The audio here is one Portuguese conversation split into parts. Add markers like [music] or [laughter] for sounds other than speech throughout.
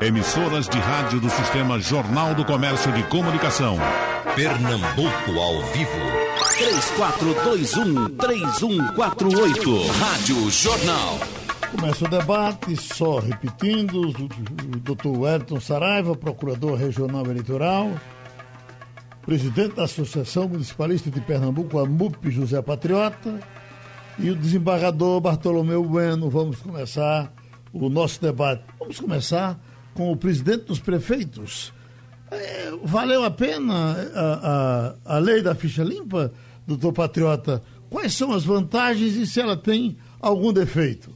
Emissoras de rádio do Sistema Jornal do Comércio de Comunicação. Pernambuco ao vivo. 3421-3148. Rádio Jornal. Começa o debate, só repetindo, o doutor Wellington Saraiva, procurador regional eleitoral, presidente da Associação Municipalista de Pernambuco, a MUP José Patriota, e o desembargador Bartolomeu Bueno. Vamos começar o nosso debate. Vamos começar com o presidente dos prefeitos. É, valeu a pena a, a, a lei da ficha limpa, doutor Patriota? Quais são as vantagens e se ela tem algum defeito?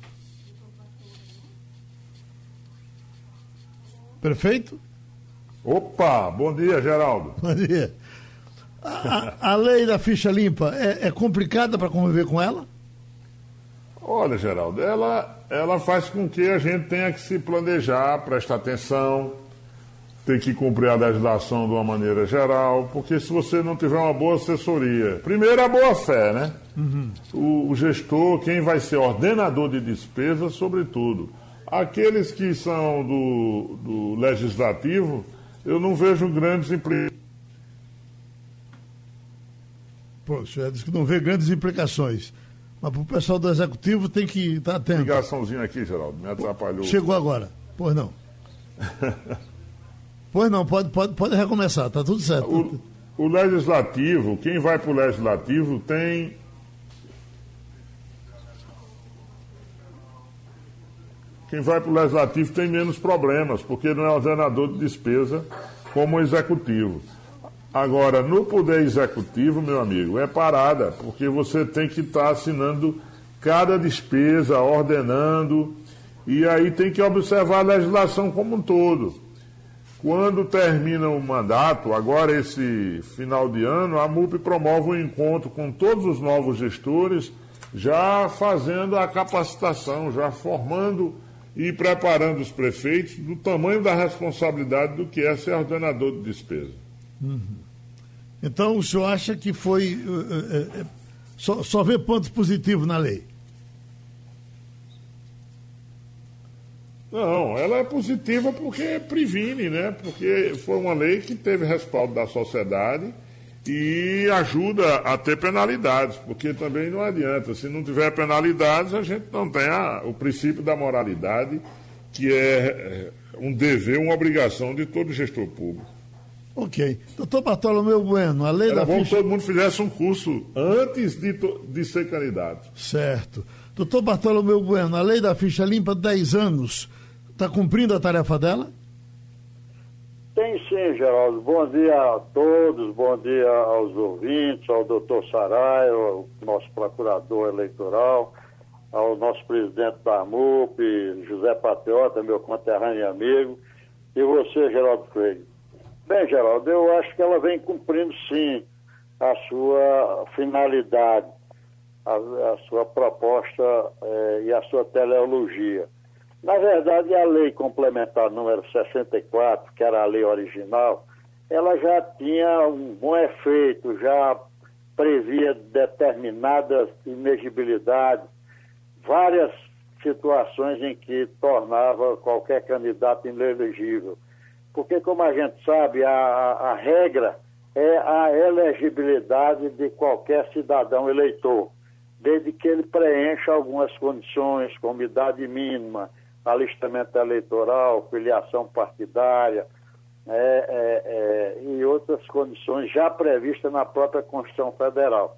Prefeito? Opa, bom dia, Geraldo. [laughs] Bom dia. A, a lei da ficha limpa é, é complicada para conviver com ela? Olha, Geraldo, ela, ela faz com que a gente tenha que se planejar, prestar atenção, ter que cumprir a legislação de uma maneira geral, porque se você não tiver uma boa assessoria, primeiro a boa fé, né? Uhum. O, o, gestor, quem vai ser ordenador de despesas, sobretudo. Aqueles que são do, do legislativo, eu não vejo grandes implicações. Pô, o senhor disse que não vê grandes implicações. Mas para o pessoal do executivo tem que estar atento. Ligaçãozinha aqui, Geraldo, me atrapalhou. Chegou agora. Pois não. [laughs] pois não, pode, pode, pode recomeçar, tá tudo certo. O, o legislativo, quem vai para o legislativo tem. Quem vai para o legislativo tem menos problemas, porque não é ordenador de despesa como o executivo. Agora, no Poder Executivo, meu amigo, é parada, porque você tem que estar tá assinando cada despesa, ordenando, e aí tem que observar a legislação como um todo. Quando termina o mandato, agora esse final de ano, a MUP promove um encontro com todos os novos gestores, já fazendo a capacitação, já formando e preparando os prefeitos do tamanho da responsabilidade do que é ser ordenador de despesa. Uhum. Então o senhor acha que foi. Uh, uh, só, só vê pontos positivos na lei? Não, ela é positiva porque previne, né? Porque foi uma lei que teve respaldo da sociedade e ajuda a ter penalidades, porque também não adianta, se não tiver penalidades, a gente não tem a, o princípio da moralidade, que é um dever, uma obrigação de todo gestor público. Ok. Doutor Bartolomeu Bueno, a lei Era da bom ficha... todo mundo fizesse um curso antes de, de ser candidato. Certo. Doutor Bartolomeu Bueno, a lei da ficha limpa, 10 anos, está cumprindo a tarefa dela? Tem sim, Geraldo. Bom dia a todos, bom dia aos ouvintes, ao doutor Saraiva, ao nosso procurador eleitoral, ao nosso presidente da MUP, José Patriota, meu conterrâneo e amigo, e você, Geraldo Freire. Bem, Geraldo, eu acho que ela vem cumprindo sim a sua finalidade, a, a sua proposta eh, e a sua teleologia. Na verdade, a lei complementar número 64, que era a lei original, ela já tinha um bom efeito, já previa determinadas inegibilidades, várias situações em que tornava qualquer candidato inelegível porque, como a gente sabe, a, a regra é a elegibilidade de qualquer cidadão eleitor, desde que ele preencha algumas condições, como idade mínima, alistamento eleitoral, filiação partidária é, é, é, e outras condições já previstas na própria Constituição Federal.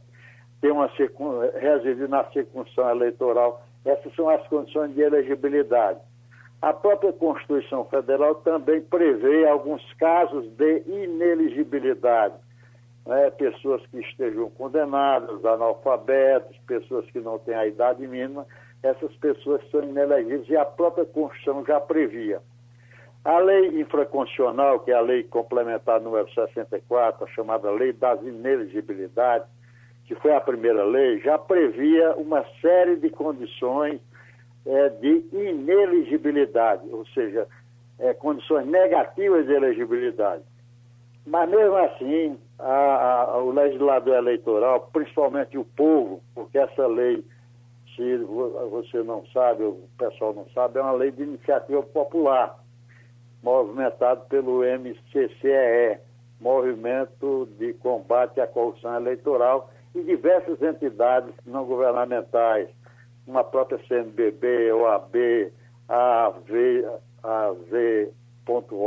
Tem uma residir na circunscrição eleitoral. Essas são as condições de elegibilidade. A própria Constituição Federal também prevê alguns casos de ineligibilidade. Né? Pessoas que estejam condenadas, analfabetos, pessoas que não têm a idade mínima, essas pessoas são inelegíveis e a própria Constituição já previa. A lei infraconstitucional, que é a lei complementar número 64, a chamada Lei das Ineligibilidades, que foi a primeira lei, já previa uma série de condições é, de ineligibilidade, ou seja, é, condições negativas de elegibilidade. Mas mesmo assim, a, a, o legislador eleitoral, principalmente o povo, porque essa lei, se você não sabe, o pessoal não sabe, é uma lei de iniciativa popular. movimentado pelo MCCE, Movimento de Combate à Corrupção Eleitoral, e diversas entidades não governamentais, uma própria CNBB, OAB, AV, AV.org,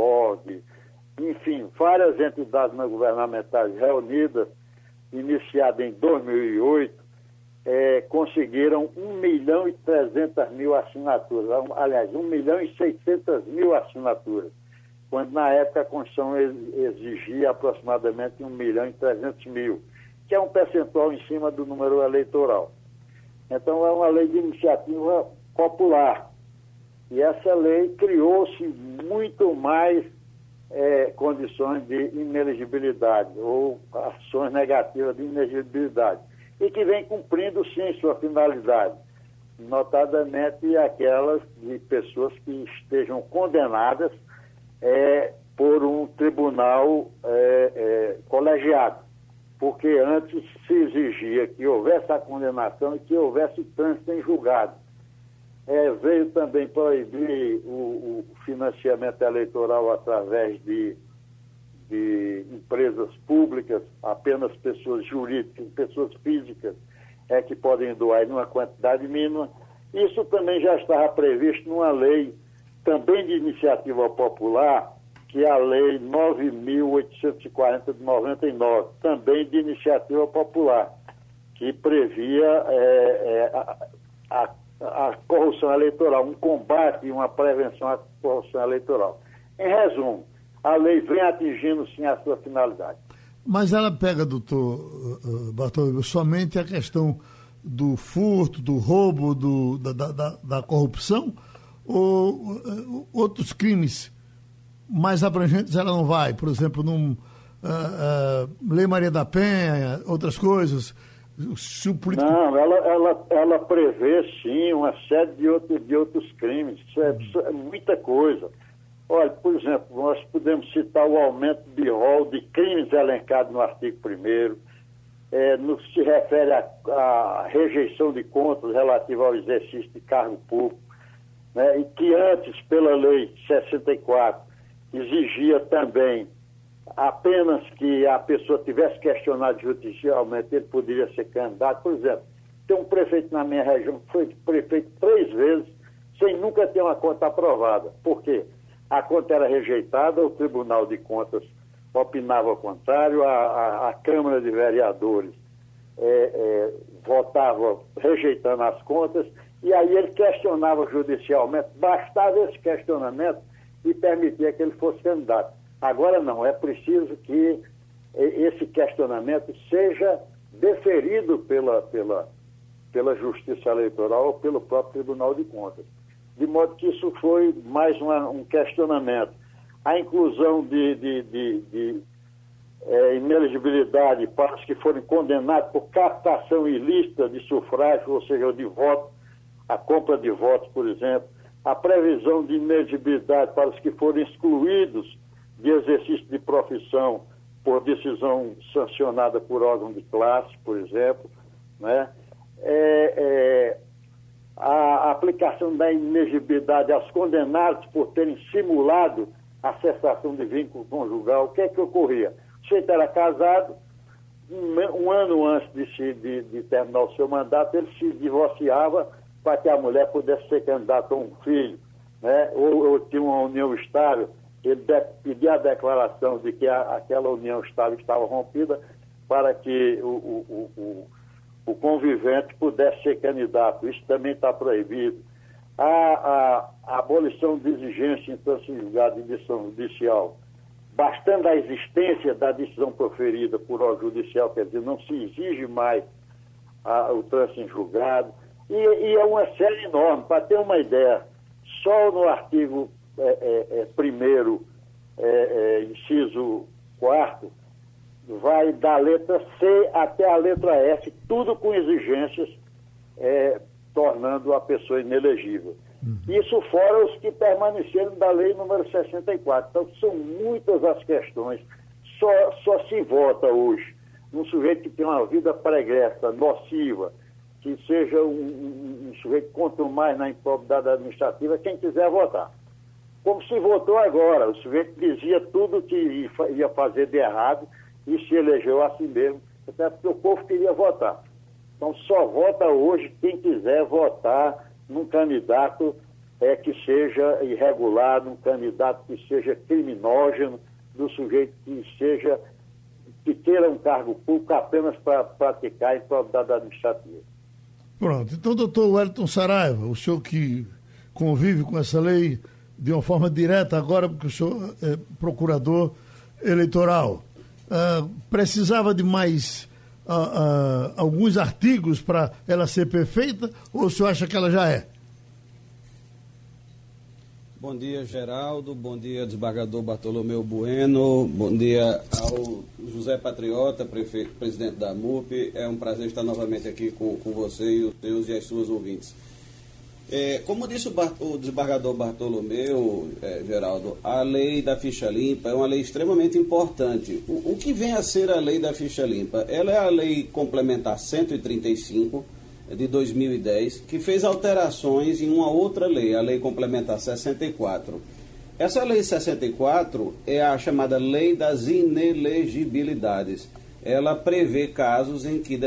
enfim, várias entidades não governamentais reunidas, iniciada em 2008, é, conseguiram 1 milhão e 300 mil assinaturas, aliás, 1 milhão e 600 mil assinaturas, quando na época a Constituição exigia aproximadamente 1 milhão e 300 mil, que é um percentual em cima do número eleitoral. Então é uma lei de iniciativa popular. E essa lei criou-se muito mais é, condições de inelegibilidade ou ações negativas de inelegibilidade e que vem cumprindo sim sua finalidade, notadamente aquelas de pessoas que estejam condenadas é, por um tribunal é, é, colegiado, porque antes se exigia que houvesse a condenação e que houvesse trânsito em julgado. É, veio também proibir o, o financiamento eleitoral através de de empresas públicas, apenas pessoas jurídicas, pessoas físicas é que podem doar em uma quantidade mínima. Isso também já estava previsto numa lei também de iniciativa popular, que é a Lei 9.840 de 99, também de iniciativa popular, que previa é, é, a, a, a corrupção eleitoral, um combate e uma prevenção à corrupção eleitoral. Em resumo, a lei vem atingindo sim a sua finalidade. Mas ela pega, doutor uh, Bartolomeu, somente a questão do furto, do roubo, do, da, da, da corrupção, ou uh, outros crimes mais abrangentes ela não vai? Por exemplo, num uh, Lei Maria da Penha, outras coisas. Político... Não, ela, ela, ela prevê sim uma série de, outro, de outros crimes. Isso é, isso é muita coisa. Olha, por exemplo, nós podemos citar o aumento de rol de crimes elencados no artigo 1 é, no que se refere à rejeição de contas relativa ao exercício de cargo público, né, e que antes, pela lei 64, exigia também apenas que a pessoa tivesse questionado judicialmente, ele poderia ser candidato. Por exemplo, tem um prefeito na minha região que foi prefeito três vezes sem nunca ter uma conta aprovada. Por quê? a conta era rejeitada, o Tribunal de Contas opinava ao contrário, a, a, a Câmara de Vereadores é, é, votava rejeitando as contas, e aí ele questionava judicialmente, bastava esse questionamento e permitia que ele fosse candidato. Agora não, é preciso que esse questionamento seja deferido pela, pela, pela Justiça Eleitoral ou pelo próprio Tribunal de Contas de modo que isso foi mais uma, um questionamento. A inclusão de, de, de, de é, ineligibilidade para os que forem condenados por captação ilícita de sufrágio, ou seja, de voto, a compra de votos, por exemplo, a previsão de ineligibilidade para os que forem excluídos de exercício de profissão por decisão sancionada por órgão de classe, por exemplo, né? É, é, a aplicação da inegibilidade aos condenados por terem simulado a cessação de vínculo conjugal. O que é que ocorria? O sujeito era casado, um, um ano antes de, de, de, terminar o seu mandato, ele se divorciava para que a mulher pudesse ser candidata a um filho, né? ou, ou tinha uma união estável, ele de, pedia a declaração de que a, aquela união estável estava rompida para que o, o, o o convivente pudesse ser candidato. Isso também está proibido. A, a, a, abolição de exigência julgado de decisão judicial, bastando a existência da decisão proferida por órgão judicial, quer dizer, não se exige mais a, o trânsito em julgado, e, e, é uma série enorme. Para ter uma ideia, só no artigo é, é, é, primeiro, é, inciso quarto, vai da letra C até a letra F, tudo com exigências, é, tornando a pessoa inelegível. Uhum. Isso fora os que permaneceram da lei número 64. Então, são muitas as questões. Só, só se vota hoje um sujeito que tem uma vida pregressa, nociva, que seja um, um, um sujeito quanto mais na improbidade administrativa, quem quiser votar. como se votou agora. O sujeito dizia tudo que ia fazer de errado e se elegeu assim mesmo, até porque o povo queria votar. Então só vota hoje quem quiser votar num candidato é, que seja irregular, num candidato que seja criminógeno, do sujeito que seja que queira um cargo público apenas para praticar improbidade administrativa. Pronto. Então, doutor Wellington Saraiva, o senhor que convive com essa lei de uma forma direta agora, porque o senhor é procurador eleitoral, uh, precisava de mais uh, uh, alguns artigos para ela ser perfeita ou o senhor acha que ela já é? Bom dia, Geraldo. Bom dia, desembargador Bartolomeu Bueno. Bom dia ao José Patriota, prefeito, presidente da MUP. É um prazer estar novamente aqui com, com você e os seus e as suas ouvintes. É, como disse o, o desembargador Bartolomeu, é, Geraldo, a lei da ficha limpa é uma lei extremamente importante. O, o que vem a ser a lei da ficha limpa? Ela é a lei complementar 135 de 2010, que fez alterações em uma outra lei, a Lei Complementar 64. Essa Lei 64 é a chamada Lei das Inelegibilidades. Ela prevê casos em que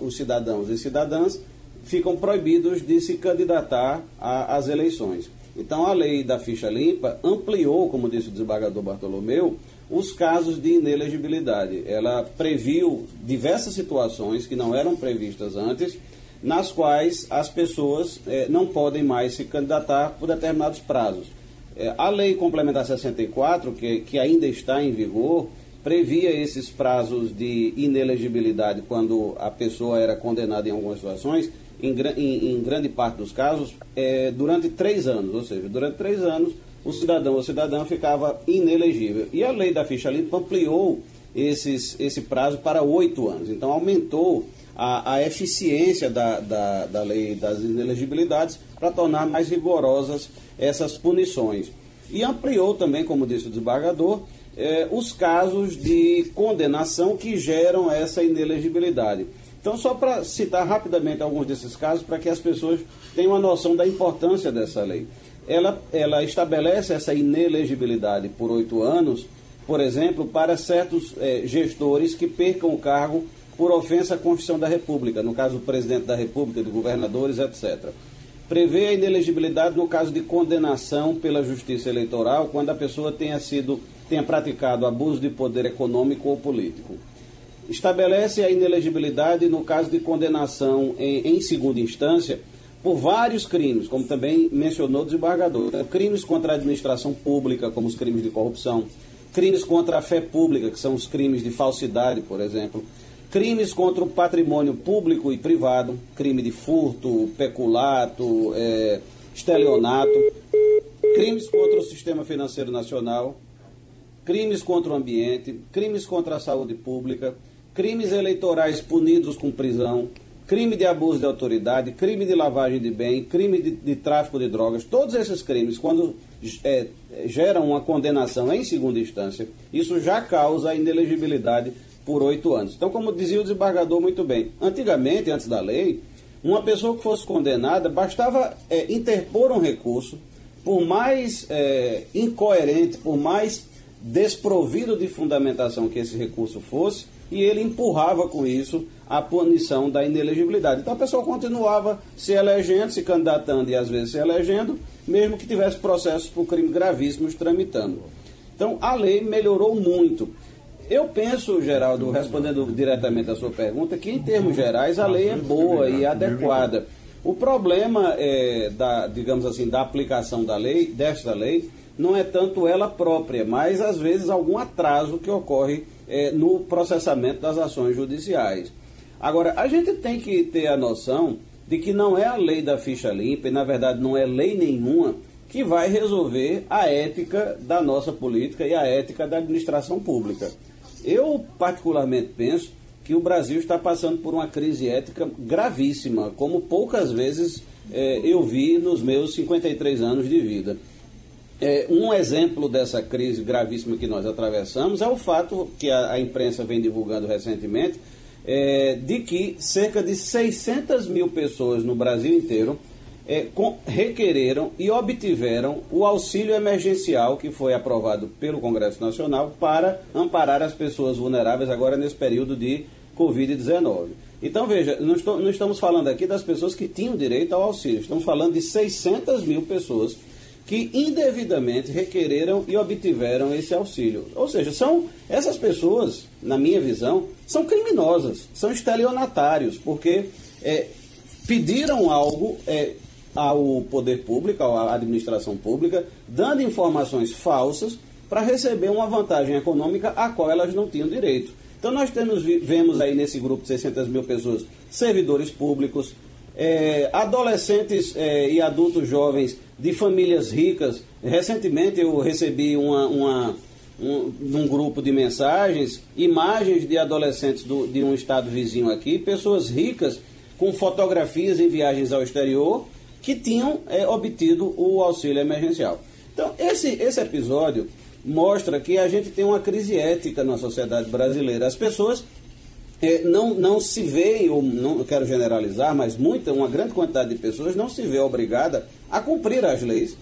os cidadãos e cidadãs ficam proibidos de se candidatar às eleições. Então, a lei da ficha limpa ampliou, como disse o desembargador Bartolomeu, os casos de inelegibilidade. Ela previu diversas situações que não eram previstas antes nas quais as pessoas eh, não podem mais se candidatar por determinados prazos. Eh, a Lei Complementar 64, que, que ainda está em vigor, previa esses prazos de inelegibilidade quando a pessoa era condenada em algumas situações, em, em, em grande parte dos casos, eh, durante três anos, ou seja, durante três anos o cidadão ou cidadã ficava inelegível. E a lei da ficha limpa ampliou esses, esse prazo para oito anos, então aumentou a, a eficiência da, da, da lei das inelegibilidades para tornar mais rigorosas essas punições. E ampliou também, como disse o desembargador, eh, os casos de condenação que geram essa inelegibilidade. Então, só para citar rapidamente alguns desses casos, para que as pessoas tenham uma noção da importância dessa lei. Ela, ela estabelece essa inelegibilidade por oito anos, por exemplo, para certos eh, gestores que percam o cargo por ofensa à Constituição da República, no caso do presidente da República, de governadores, etc. Prevê a inelegibilidade no caso de condenação pela Justiça Eleitoral, quando a pessoa tenha sido tenha praticado abuso de poder econômico ou político. Estabelece a inelegibilidade no caso de condenação em, em segunda instância por vários crimes, como também mencionou o desembargador. Crimes contra a administração pública, como os crimes de corrupção, crimes contra a fé pública, que são os crimes de falsidade, por exemplo, crimes contra o patrimônio público e privado, crime de furto, peculato, é, estelionato, crimes contra o sistema financeiro nacional, crimes contra o ambiente, crimes contra a saúde pública, crimes eleitorais punidos com prisão, crime de abuso de autoridade, crime de lavagem de bem, crime de, de tráfico de drogas, todos esses crimes, quando é, geram uma condenação em segunda instância, isso já causa a inelegibilidade por oito anos. Então, como dizia o desembargador muito bem, antigamente, antes da lei, uma pessoa que fosse condenada bastava é, interpor um recurso, por mais é, incoerente, por mais desprovido de fundamentação que esse recurso fosse, e ele empurrava com isso a punição da inelegibilidade. Então a pessoa continuava se elegendo, se candidatando e às vezes se elegendo, mesmo que tivesse processos por crimes gravíssimos tramitando. Então a lei melhorou muito. Eu penso, Geraldo, respondendo diretamente à sua pergunta, que em termos gerais a lei é boa e adequada. O problema, é, da, digamos assim, da aplicação da lei, desta lei, não é tanto ela própria, mas às vezes algum atraso que ocorre é, no processamento das ações judiciais. Agora, a gente tem que ter a noção de que não é a lei da ficha limpa, e na verdade não é lei nenhuma, que vai resolver a ética da nossa política e a ética da administração pública. Eu, particularmente, penso que o Brasil está passando por uma crise ética gravíssima, como poucas vezes é, eu vi nos meus 53 anos de vida. É, um exemplo dessa crise gravíssima que nós atravessamos é o fato que a, a imprensa vem divulgando recentemente é, de que cerca de 600 mil pessoas no Brasil inteiro é, com, requereram e obtiveram o auxílio emergencial que foi aprovado pelo Congresso Nacional para amparar as pessoas vulneráveis agora nesse período de Covid-19. Então, veja, não, estou, não, estamos falando aqui das pessoas que tinham direito ao auxílio, estamos falando de 600 mil pessoas que indevidamente requereram e obtiveram esse auxílio. Ou seja, são essas pessoas, na minha visão, são criminosas, são estelionatários, porque é, pediram algo é, ao poder público, à administração pública, dando informações falsas para receber uma vantagem econômica a qual elas não tinham direito. Então nós temos, vemos aí nesse grupo de 600 mil pessoas servidores públicos, é, adolescentes é, e adultos jovens de famílias ricas. Recentemente eu recebi uma, uma um, um, grupo de mensagens, imagens de adolescentes do, de um estado vizinho aqui, pessoas ricas com fotografias em viagens ao exterior que tinham é, obtido o auxílio emergencial. Então, esse, esse episódio mostra que a gente tem uma crise ética na sociedade brasileira. As pessoas é, não, não se veem, ou não quero generalizar, mas muita, uma grande quantidade de pessoas não se vê obrigada a cumprir as leis,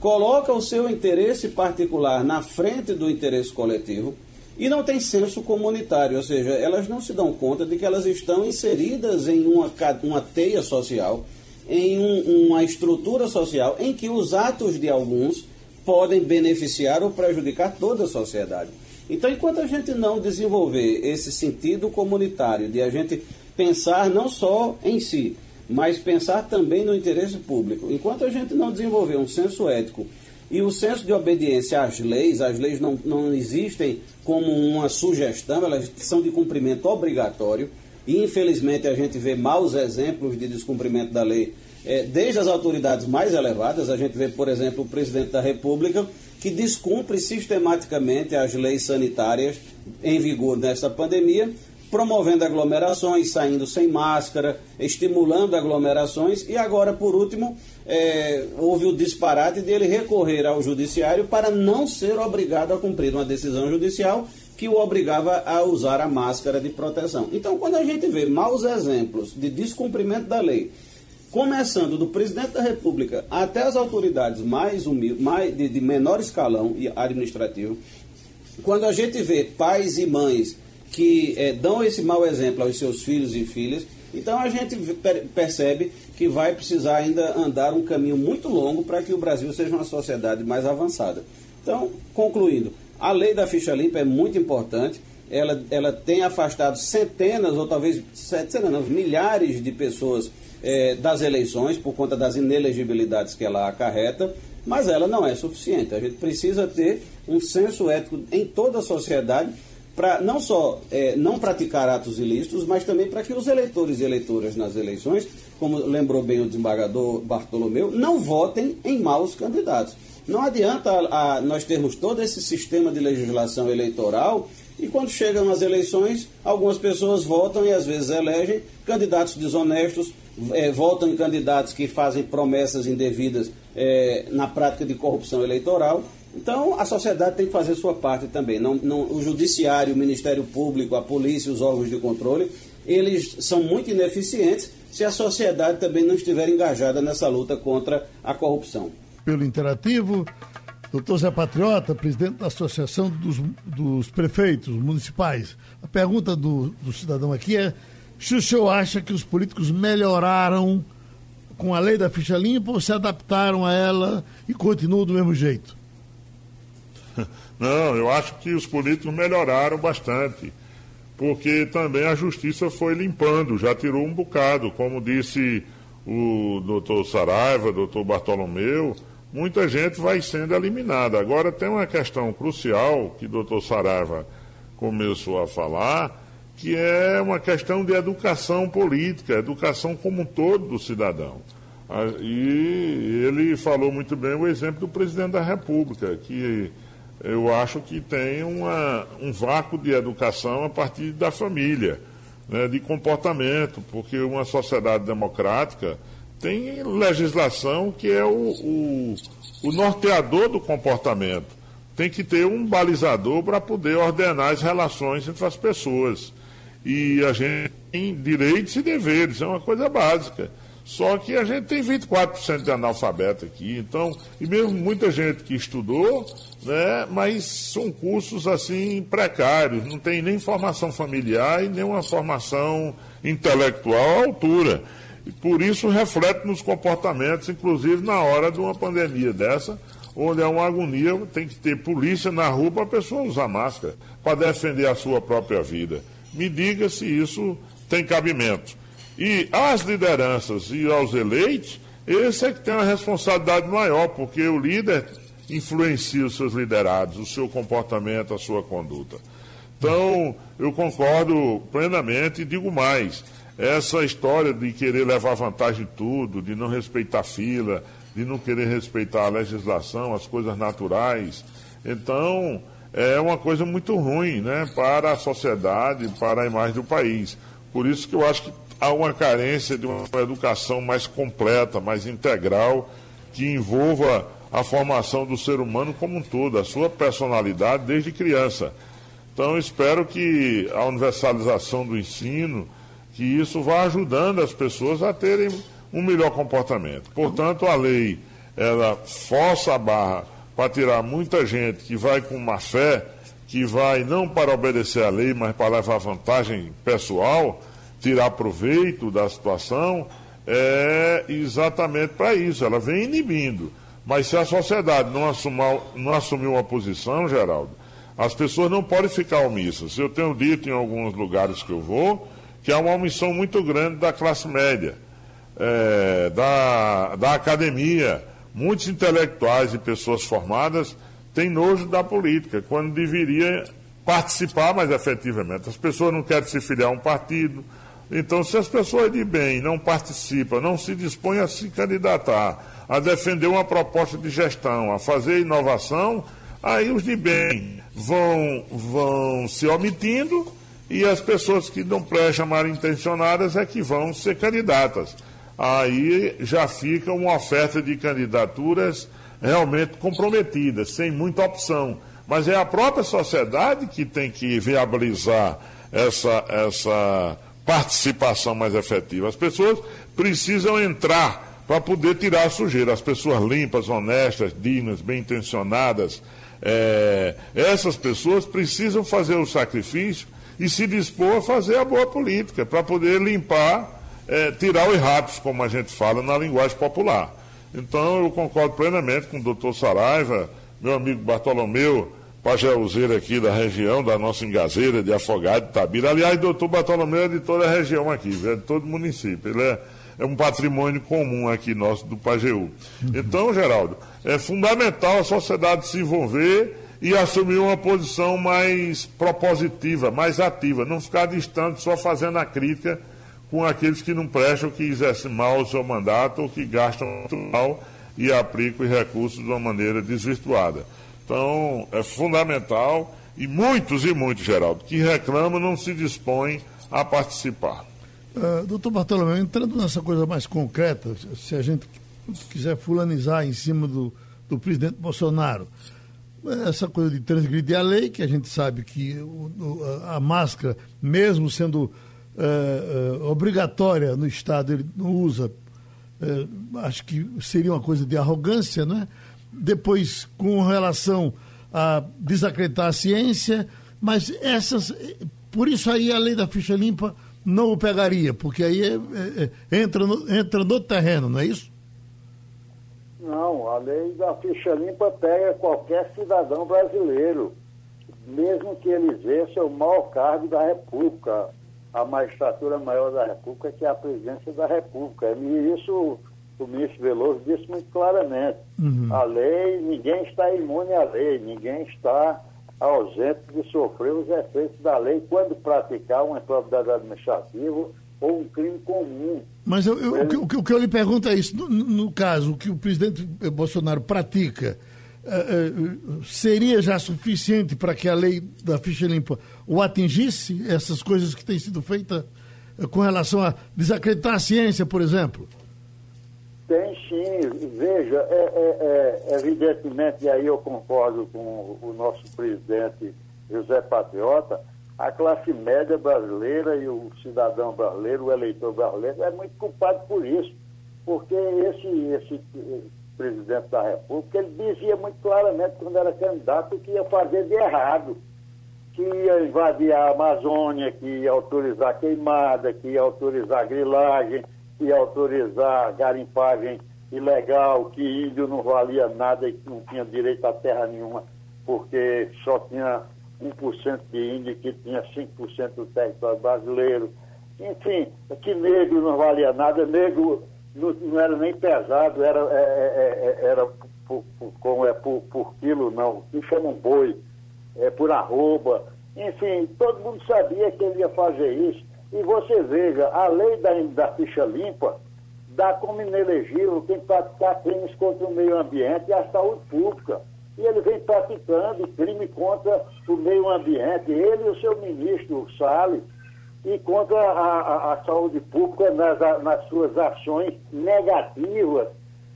coloca o seu interesse particular na frente do interesse coletivo e não tem senso comunitário, ou seja, elas não se dão conta de que elas estão inseridas em uma, uma teia social em um, uma estrutura social em que os atos de alguns podem beneficiar ou prejudicar toda a sociedade. Então, enquanto a gente não desenvolver esse sentido comunitário de a gente pensar não só em si, mas pensar também no interesse público, enquanto a gente não desenvolver um senso ético e o senso de obediência às leis, as leis não, não existem como uma sugestão, elas são de cumprimento obrigatório. Infelizmente a gente vê maus exemplos de descumprimento da lei, é, desde as autoridades mais elevadas. A gente vê, por exemplo, o presidente da República que descumpre sistematicamente as leis sanitárias em vigor nesta pandemia, promovendo aglomerações, saindo sem máscara, estimulando aglomerações e agora, por último, é, houve o disparate dele recorrer ao judiciário para não ser obrigado a cumprir uma decisão judicial que o obrigava a usar a máscara de proteção. Então, quando a gente vê maus exemplos de descumprimento da lei, começando do presidente da República até as autoridades mais humildes, mais de, de menor escalão e administrativo, quando a gente vê pais e mães que é, dão esse mau exemplo aos seus filhos e filhas, então a gente percebe que vai precisar ainda andar um caminho muito longo para que o Brasil seja uma sociedade mais avançada. Então, concluindo, a lei da ficha limpa é muito importante. Ela, ela tem afastado centenas ou talvez centenas, milhares de pessoas é, das eleições por conta das inelegibilidades que ela acarreta, mas ela não é suficiente. A gente precisa ter um senso ético em toda a sociedade para não só é, não praticar atos ilícitos, mas também para que os eleitores e eleitoras nas eleições, como lembrou bem o desembargador Bartolomeu, não votem em maus candidatos. Não adianta a, a, nós termos todo esse sistema de legislação eleitoral e quando chegam as eleições, algumas pessoas votam e às vezes elegem candidatos desonestos, é, votam em candidatos que fazem promessas indevidas é, na prática de corrupção eleitoral. Então, a sociedade tem que fazer sua parte também. Não, não, o judiciário, o Ministério Público, a polícia, os órgãos de controle, eles são muito ineficientes se a sociedade também não estiver engajada nessa luta contra a corrupção pelo Interativo. Doutor Zé Patriota, presidente da Associação dos, dos Prefeitos Municipais. A pergunta do, do cidadão aqui é se o senhor acha que os políticos melhoraram com a lei da ficha limpa ou se adaptaram a ela e continuam do mesmo jeito? [laughs] Não, eu acho que os políticos melhoraram bastante, porque também a justiça foi limpando, já tirou um bocado, como disse o doutor Saraiva, doutor Bartolomeu, muita gente vai sendo eliminada. Agora tem uma questão crucial que o doutor Saraiva começou a falar, que é uma questão de educação política, educação como um todo do cidadão. E ele falou muito bem o exemplo do presidente da República, que eu acho que tem uma, um vácuo de educação a partir da família, né, de comportamento, porque uma sociedade democrática tem legislação que é o, o, o norteador do comportamento. Tem que ter um balizador para poder ordenar as relações entre as pessoas. E a gente tem direitos e deveres, é uma coisa básica. Só que a gente tem 24% de analfabeto aqui, então, e mesmo muita gente que estudou, né, mas são cursos assim precários, não tem nem formação familiar e nem uma formação intelectual à altura. E por isso reflete nos comportamentos, inclusive na hora de uma pandemia dessa, onde é uma agonia, tem que ter polícia na rua para a pessoa usar máscara, para defender a sua própria vida. Me diga se isso tem cabimento. E às lideranças e aos eleitos, esse é que tem uma responsabilidade maior, porque o líder influencia os seus liderados, o seu comportamento, a sua conduta. Então, eu concordo plenamente e digo mais: essa história de querer levar vantagem de tudo, de não respeitar fila, de não querer respeitar a legislação, as coisas naturais, então é uma coisa muito ruim né, para a sociedade, para a imagem do país. Por isso que eu acho que há uma carência de uma educação mais completa, mais integral, que envolva a formação do ser humano como um todo, a sua personalidade desde criança. Então, espero que a universalização do ensino, que isso vá ajudando as pessoas a terem um melhor comportamento. Portanto, a lei, ela força a barra para tirar muita gente que vai com má fé, que vai não para obedecer à lei, mas para levar vantagem pessoal, tirar proveito da situação, é exatamente para isso. Ela vem inibindo. Mas se a sociedade não, assumar, não assumir uma posição, Geraldo, as pessoas não podem ficar omissas. Eu tenho dito em alguns lugares que eu vou que há uma omissão muito grande da classe média, é, da, da academia. Muitos intelectuais e pessoas formadas têm nojo da política, quando deveria participar mais efetivamente. As pessoas não querem se filiar a um partido, então, se as pessoas de bem não participam, não se dispõem a se candidatar, a defender uma proposta de gestão, a fazer inovação, aí os de bem vão, vão se omitindo e as pessoas que não prestam mal intencionadas é que vão ser candidatas. Aí já fica uma oferta de candidaturas realmente comprometidas, sem muita opção. Mas é a própria sociedade que tem que viabilizar essa, essa participação mais efetiva. As pessoas precisam entrar para poder tirar a sujeira. As pessoas limpas, honestas, dignas, bem intencionadas, é, essas pessoas precisam fazer o sacrifício e se dispor a fazer a boa política para poder limpar, é, tirar os ratos, como a gente fala na linguagem popular. Então eu concordo plenamente com o doutor Saraiva, meu amigo Bartolomeu, pajéuzeiro aqui da região, da nossa engazeira de Afogado, de Tabira. Aliás, doutor Bartolomeu é de toda a região aqui, é de todo o município. Ele é, é um patrimônio comum aqui nosso do Pajeú. Uhum. Então, Geraldo, é fundamental a sociedade se envolver e assumir uma posição mais propositiva, mais ativa, não ficar distante só fazendo a crítica com aqueles que não prestam, que exercem mal o seu mandato ou que gastam mal e aplicam os recursos de uma maneira desvirtuada. Então, é fundamental e muitos e muitos, Geraldo, que reclamam não se dispõem a participar. Uh, doutor Bartolomeu, entrando nessa coisa mais concreta, se a gente quiser fulanizar em cima do, do presidente Bolsonaro, essa coisa de transgredir a lei, que a gente sabe que a máscara, mesmo sendo uh, uh, obrigatória no Estado, ele não usa, acho que seria uma coisa de arrogância, não é? depois com relação a desacreditar a ciência, mas essas, por isso aí a lei da ficha limpa não o pegaria, porque aí é, é, é, entra, no, entra no terreno, não é isso? Não, a lei da ficha limpa pega qualquer cidadão brasileiro, mesmo que ele exerça o maior cargo da República, a magistratura maior da República, que é a presidência da República. E isso o ministro Veloso disse muito claramente. Uhum. A lei, ninguém está imune à lei, ninguém está ausente de sofrer os efeitos da lei quando praticar uma improbidade administrativa ou um crime comum. Mas eu, eu, o, que, o, que, eu lhe pergunto é isso: no, no caso, o que o presidente Bolsonaro pratica. Uh, uh, seria já suficiente para que a lei da ficha limpa o atingisse, essas coisas que têm sido feitas uh, com relação a desacreditar a ciência, por exemplo? Tem sim, veja, é, é, é, evidentemente, e aí eu concordo com o nosso presidente José Patriota, a classe média brasileira e o cidadão brasileiro, o eleitor brasileiro, é muito culpado por isso. porque esse, esse presidente da República, ele dizia muito claramente quando era candidato que ia fazer de errado, que ia invadir a Amazônia, que ia autorizar queimada, que ia autorizar grilagem, que ia autorizar garimpagem ilegal, que índio não valia nada e não tinha direito a terra nenhuma, porque só tinha 1% de índio que tinha 5% do território brasileiro. Enfim, que negro não valia nada, negro não, não era nem pesado, era, é, é, é era por, por, como é por, por quilo, não, que chama um boi, é, por arroba. Enfim, todo mundo sabia que ele ia fazer isso. E você veja, a lei da, da ficha limpa dá como inelegível quem praticar crimes contra o meio ambiente e a saúde pública. E ele vem praticando crime contra o meio ambiente, ele e o seu ministro, Salles, e contra a, a, a saúde pública nas, nas, suas ações negativas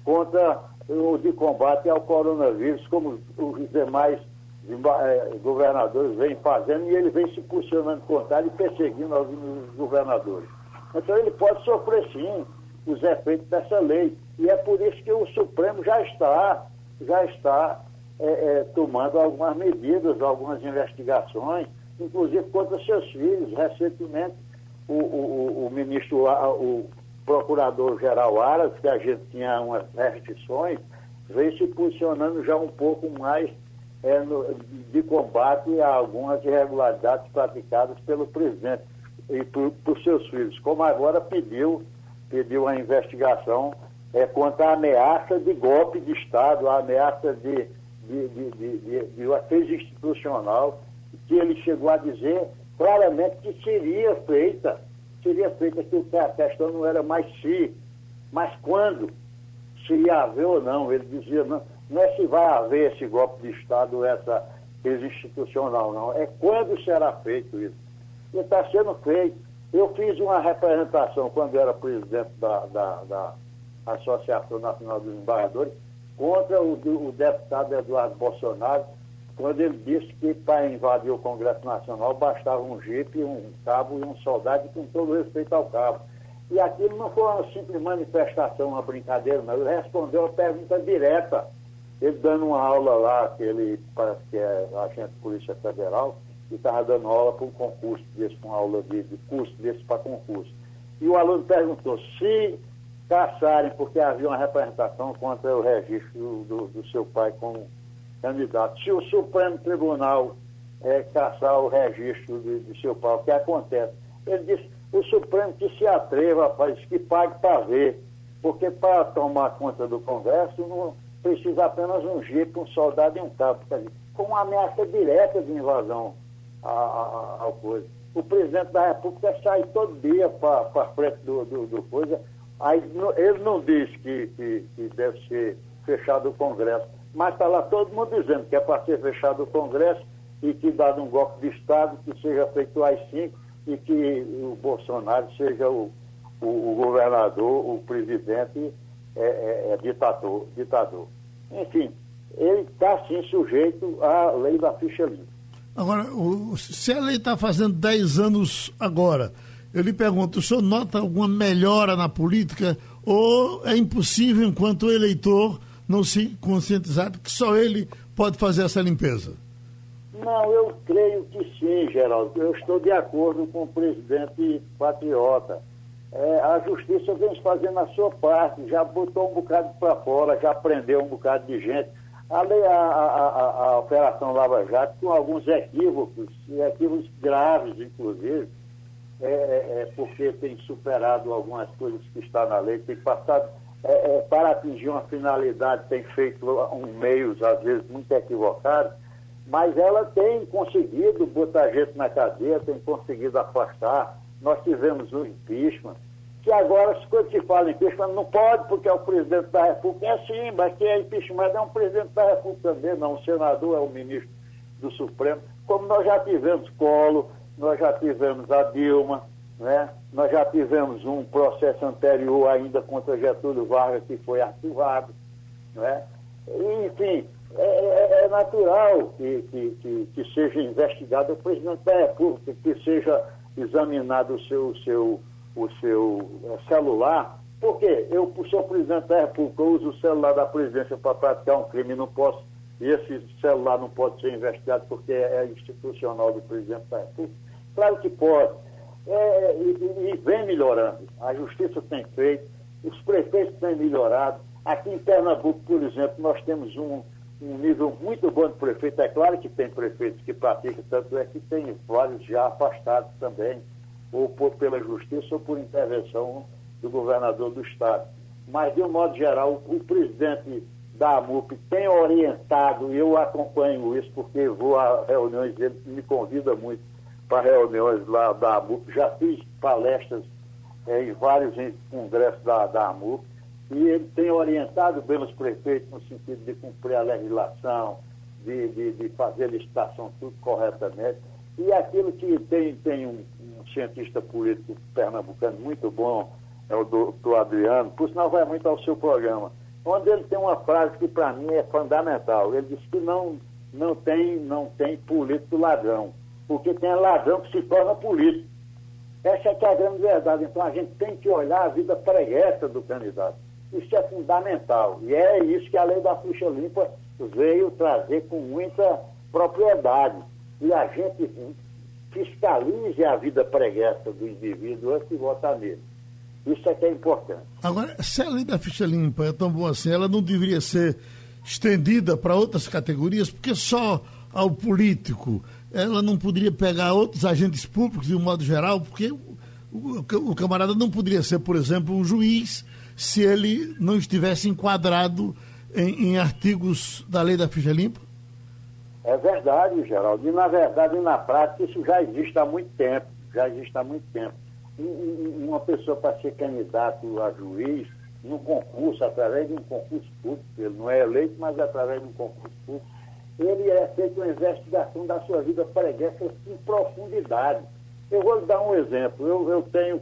contra o de combate ao coronavírus, como os demais eh, governadores vêm fazendo, e ele vem se posicionando contra e perseguindo os governadores. Então ele pode sofrer sim os efeitos dessa lei. E é por isso que o Supremo já está, já está é, é, tomando algumas medidas, algumas investigações, inclusive contra seus filhos. Recentemente, o, o, o ministro, o procurador-geral Aras, que a gente tinha umas restrições, veio se posicionando já um pouco mais é, no, de combate a algumas irregularidades praticadas pelo presidente e por, por seus filhos, como agora pediu pediu a investigação é, contra a ameaça de golpe de Estado, a ameaça de, de, de, de, de uma crise institucional, que ele chegou a dizer claramente que seria feita, seria feita que a questão não era mais se, mas quando, se ia haver ou não. Ele dizia, não, não é se vai haver esse golpe de Estado, essa crise institucional, não. É quando será feito isso. E está sendo feito. Eu fiz uma representação quando era presidente da, da, da Associação Nacional dos Embargadores contra o, o, deputado Eduardo Bolsonaro, quando ele disse que para invadir o Congresso Nacional bastava um jipe, um cabo e um soldado, com todo respeito ao cabo. E aquilo não foi uma simples manifestação, uma brincadeira, não. Ele respondeu a pergunta direta. Ele dando uma aula lá, que ele parece que é agente de Polícia Federal, e estava dando aula para um concurso desse, uma aula de, de curso desse para concurso. E o aluno perguntou se caçarem, porque havia uma representação contra o registro do, do seu pai como candidato. Se o Supremo Tribunal é, caçar o registro de, de seu pai, o que acontece? Ele disse, o Supremo que se atreva, rapaz, que pague para ver, porque para tomar conta do Congresso não precisa apenas um jipe, um soldado e um cabo, com uma ameaça direta de invasão ao coisa. O presidente da República sai todo dia para frente do, do, do, coisa. Aí ele não diz que, que, que deve ser fechado o Congresso, mas está lá todo mundo dizendo que é para ser fechado o Congresso e que, dado um golpe de Estado, que seja feito às cinco e que o Bolsonaro seja o, o, o governador, o presidente é, é, é ditador, ditador. Enfim, ele está sim sujeito à lei da ficha limpa. Agora, o, se a lei está fazendo 10 anos agora, eu lhe pergunto, o senhor nota alguma melhora na política ou é impossível, enquanto eleitor, não se conscientizar que só ele pode fazer essa limpeza? Não, eu creio que sim, Geraldo. Eu estou de acordo com o presidente patriota. É, a justiça vem fazendo a sua parte, já botou um bocado para fora, já prendeu um bocado de gente a, a, a, a, Operação Lava Jato com alguns equívocos, equívocos graves, inclusive, é, é, é, porque tem superado algumas coisas que está na lei, tem passado é, é, para atingir uma finalidade, tem feito um meios, às vezes, muito equivocados, mas ela tem conseguido botar gente na cadeia, tem conseguido afastar. Nós tivemos um impeachment, que agora, quando se fala em impeachment, não pode, porque é o presidente da República. É sim, mas quem é impeachment é um presidente da República também, não. O senador é o ministro do Supremo. Como nós já tivemos Colo, nós já tivemos a Dilma, né? nós já tivemos um processo anterior ainda contra Getúlio Vargas que foi arquivado. Né? E, enfim, é, é, é natural que, que, que, que, seja investigado o presidente da República, que seja examinado o seu. seu o seu eh, celular Por quê? Eu, sou presidente da República, uso o celular da presidência para praticar um crime, não posso, e esse celular não pode ser investigado porque é institucional do presidente da República. Claro que pode. É, e, e vem melhorando. A justiça tem feito, os prefeitos têm melhorado. Aqui em Pernambuco, por exemplo, nós temos um, um nível muito bom de prefeito. É claro que tem prefeitos que praticam, tanto é que tem vários já afastados também, ou por, pela justiça ou por intervenção do governador do Estado. Mas, de um modo geral, o, presidente da AMUP tem orientado, e eu acompanho isso porque vou a reuniões dele, me convida muito para reuniões lá da AMUP, já fiz palestras é, em vários congressos da, da AMUP, e ele tem orientado bem os prefeitos no sentido de cumprir a legislação, de, de, de fazer licitação tudo corretamente. E aquilo que tem, tem um, um cientista político pernambucano muito bom, é o doutor Adriano, por sinal vai muito ao seu programa, onde ele tem uma frase que para mim é fundamental. Ele diz que não, não, tem, não tem político ladrão, porque tem ladrão que se torna político. Essa é que é a grande verdade. Então a gente tem que olhar a vida preguiça do candidato. Isso é fundamental. E é isso que a lei da ficha limpa veio trazer com muita propriedade. E a gente fiscalize a vida preguiça do indivíduo antes de votar nele. Isso é que é importante. Agora, se a lei da ficha limpa é tão boa assim, ela não deveria ser estendida para outras categorias, porque só ao político ela não poderia pegar outros agentes públicos de um modo geral, porque o, o, o camarada não poderia ser, por exemplo, um juiz se ele não estivesse enquadrado em, em artigos da lei da ficha limpa? É verdade, Geraldo. E na verdade, na prática, isso já existe há muito tempo. Já existe há muito tempo uma pessoa para ser candidato a juiz num concurso, através de um concurso público, ele não é eleito, mas através de um concurso público, ele é feito uma investigação da sua vida preguiça em profundidade. Eu vou lhe dar um exemplo. Eu, eu tenho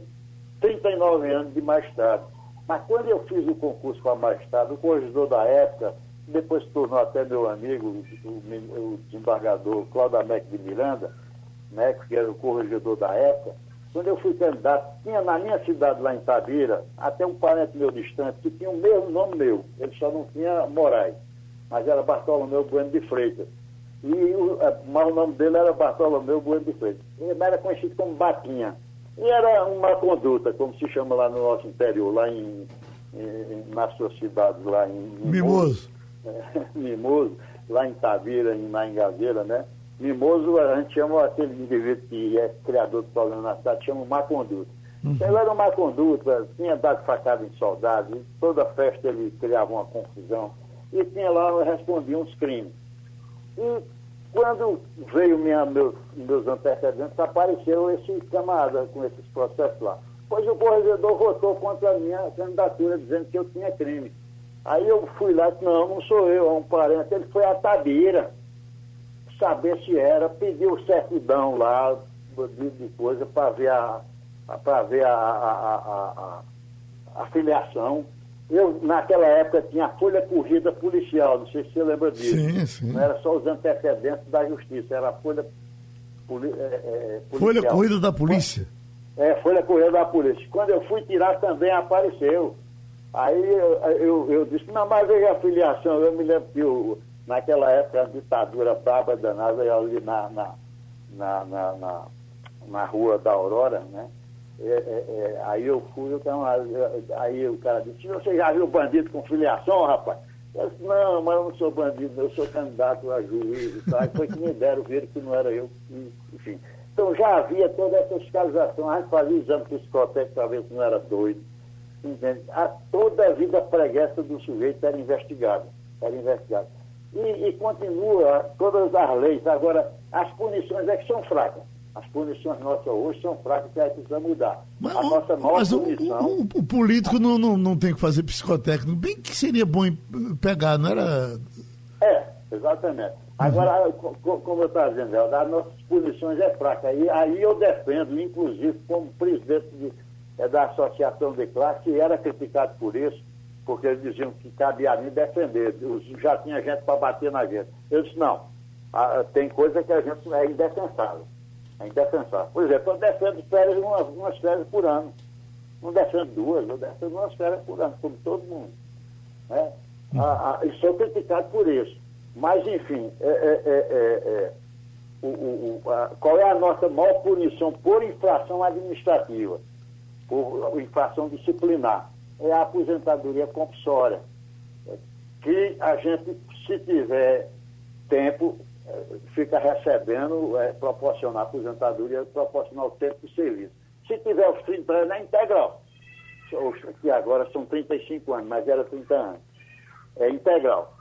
39 anos de magistrado, mas quando eu fiz o concurso para magistrado, o corregedor da época, depois se tornou até meu amigo, o, o desembargador Cláudio Américo de Miranda, né, que era o corregedor da época, quando eu fui candidato, tinha na minha cidade, lá em Tabira, até um parente meu distante, que tinha o mesmo nome meu. Ele só não tinha Moraes, mas era Bartolomeu Bueno de Freitas. E o, é, mas o nome dele era Bartolomeu Bueno de Freitas. Ele era conhecido como Batinha. E era uma conduta, como se chama lá no nosso interior, lá em, em na sua cidade, lá em Mimoso. Mimoso, [laughs] Mimoso lá em Tabira, em, em Gaveira, né? Mimoso, a gente chama aquele indivíduo que é criador do problema na cidade, chama má conduta. Uhum. Ele era má conduta, tinha dado facada em soldados, toda festa ele criava uma confusão, e tinha lá, respondia uns crimes. E quando veio minha, meus, meus antecedentes, apareceu esse camarada com esses processos lá. Pois o corregedor votou contra a minha candidatura, dizendo que eu tinha crime. Aí eu fui lá e disse, não, não sou eu, é um parente. Ele foi a Tabira saber se era, pediu certidão lá de, de coisa para ver a para ver a, a, a, a, filiação. Eu, naquela época, tinha a folha corrida policial, não sei se você lembra disso. Sim, sim. Não era só os antecedentes da justiça, era a folha poli, é, é, policial. Folha corrida da polícia. É, folha corrida da polícia. Quando eu fui tirar também apareceu. Aí eu, eu, eu disse, não, mas veja a filiação. Eu me lembro que o, Naquela época, a ditadura braba danada ali na, na, na, na, na, rua da Aurora, né? É, é, é, aí eu fui, então, aí o cara disse, você já viu bandido com filiação, rapaz? Eu disse, não, mas eu não sou bandido, eu sou candidato a juiz e tal. Foi que me deram, viram que não era eu, enfim. Então já havia toda essa fiscalização, a gente fazia exame psicotécnico para ver se não era doido. Entende? A, toda a vida preguiça do sujeito era investigada. Era investigada e, e continua todas as leis. Agora, as punições é que são fracas. As punições nossas hoje são fracas que a gente precisa mudar. Mas, a nossa maior mas punição... o, o, o, político não, não, não tem que fazer psicotécnico. Bem que seria bom pegar, não era... É, exatamente. Agora, uhum. como eu estava dizendo, as nossas punições é fraca. E aí eu defendo, inclusive, como presidente de, é, da Associação de Classe, que era criticado por isso, porque eles diziam que cabia a mim defender. Já tinha gente para bater na gente. Eu disse, não, tem coisa que a gente é indefensável. É indefensável. Por exemplo, eu defendo férias, umas, umas férias por ano. não defendo duas, eu defendo uma esfera por ano, como todo mundo. Né? A, a, e sou criticado por isso. Mas, enfim, é, é, é, é, é o, o, a, qual é a nossa maior punição por infração administrativa, por infração disciplinar? É a aposentadoria compulsória. Que a gente, se tiver tempo, é, fica recebendo, é, proporcionar aposentadoria, proporcionar o tempo de serviço. Se tiver os 30 anos, é integral. Que agora são 35 anos, mas era 30 anos. É integral.